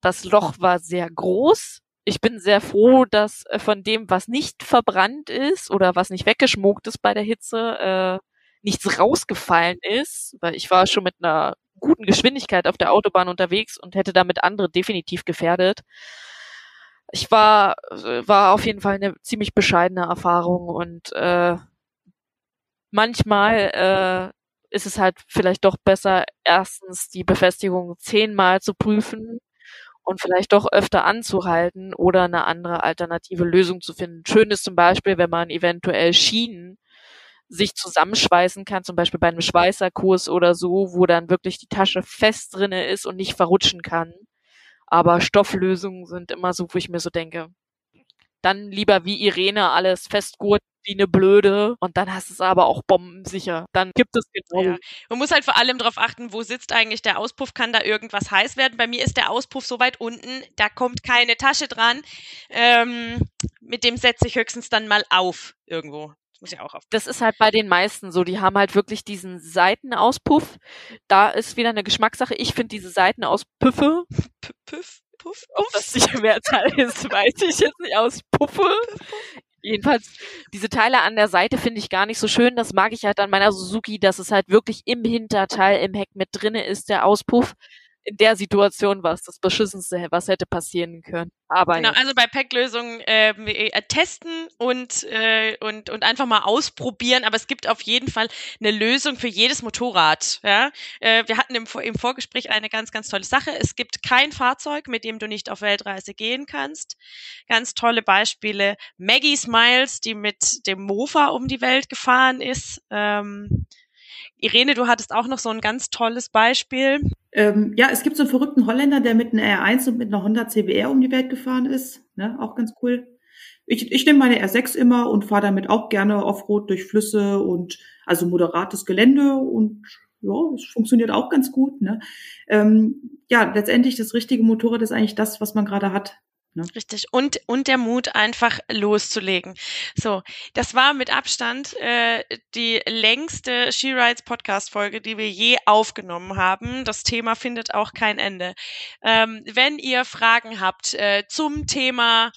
Das Loch war sehr groß. Ich bin sehr froh, dass äh, von dem, was nicht verbrannt ist oder was nicht weggeschmuckt ist bei der Hitze, äh, nichts rausgefallen ist, weil ich war schon mit einer guten Geschwindigkeit auf der Autobahn unterwegs und hätte damit andere definitiv gefährdet ich war, war auf jeden Fall eine ziemlich bescheidene Erfahrung und äh, manchmal äh, ist es halt vielleicht doch besser, erstens die Befestigung zehnmal zu prüfen und vielleicht doch öfter anzuhalten oder eine andere alternative Lösung zu finden. Schön ist zum Beispiel, wenn man eventuell Schienen sich zusammenschweißen kann, zum Beispiel bei einem Schweißerkurs oder so, wo dann wirklich die Tasche fest drinne ist und nicht verrutschen kann. Aber Stofflösungen sind immer so, wo ich mir so denke, dann lieber wie Irene alles festgurt wie eine Blöde und dann hast du es aber auch bombensicher. Dann gibt es genau. Ja. Man muss halt vor allem darauf achten, wo sitzt eigentlich der Auspuff, kann da irgendwas heiß werden. Bei mir ist der Auspuff so weit unten, da kommt keine Tasche dran. Ähm, mit dem setze ich höchstens dann mal auf irgendwo. Das muss ja auch auf. Das ist halt bei den meisten so. Die haben halt wirklich diesen Seitenauspuff. Da ist wieder eine Geschmackssache. Ich finde diese Seitenauspüffe. Puff, Puff, Ob das nicht Mehrzahl ist, weiß ich jetzt nicht. Aus Puffe. Jedenfalls, diese Teile an der Seite finde ich gar nicht so schön. Das mag ich halt an meiner Suzuki, dass es halt wirklich im Hinterteil, im Heck mit drinne ist, der Auspuff in der Situation war es das Beschissenste, was hätte passieren können. Aber genau, also bei Packlösungen ähm, äh, testen und, äh, und, und einfach mal ausprobieren, aber es gibt auf jeden Fall eine Lösung für jedes Motorrad. Ja? Äh, wir hatten im, im Vorgespräch eine ganz, ganz tolle Sache. Es gibt kein Fahrzeug, mit dem du nicht auf Weltreise gehen kannst. Ganz tolle Beispiele. Maggie Smiles, die mit dem Mofa um die Welt gefahren ist. Ähm, Irene, du hattest auch noch so ein ganz tolles Beispiel. Ähm, ja, es gibt so einen verrückten Holländer, der mit einer R1 und mit einer Honda CBR um die Welt gefahren ist. Ne? Auch ganz cool. Ich, ich nehme meine R6 immer und fahre damit auch gerne Offroad durch Flüsse und also moderates Gelände und ja, es funktioniert auch ganz gut. Ne? Ähm, ja, letztendlich das richtige Motorrad ist eigentlich das, was man gerade hat. Ne? Richtig. Und, und der Mut, einfach loszulegen. So, das war mit Abstand äh, die längste She Rides Podcast-Folge, die wir je aufgenommen haben. Das Thema findet auch kein Ende. Ähm, wenn ihr Fragen habt äh, zum Thema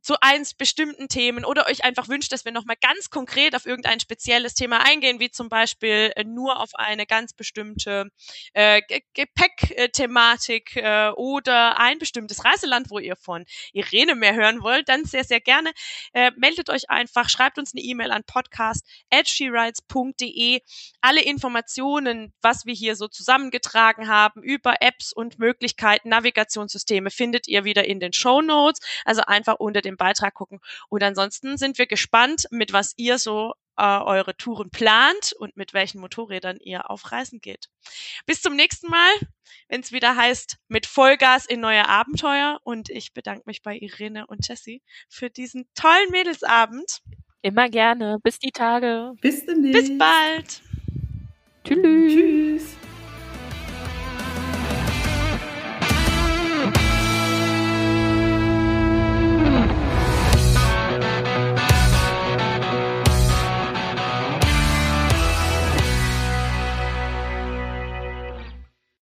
zu eins bestimmten Themen oder euch einfach wünscht, dass wir nochmal ganz konkret auf irgendein spezielles Thema eingehen, wie zum Beispiel äh, nur auf eine ganz bestimmte äh, Gepäckthematik äh, oder ein bestimmtes Reiseland, wo ihr von Irene mehr hören wollt, dann sehr, sehr gerne. Äh, meldet euch einfach, schreibt uns eine E-Mail an podcast.sherides.de. Alle Informationen, was wir hier so zusammengetragen haben über Apps und Möglichkeiten, Navigationssysteme, findet ihr wieder in den Show Notes. Also einfach unter dem Beitrag gucken. Und ansonsten sind wir gespannt, mit was ihr so äh, eure Touren plant und mit welchen Motorrädern ihr auf Reisen geht. Bis zum nächsten Mal, wenn es wieder heißt, mit Vollgas in neue Abenteuer. Und ich bedanke mich bei Irene und Jessie für diesen tollen Mädelsabend. Immer gerne. Bis die Tage. Bis demnächst. Bis bald. Tschüss. Tschüss.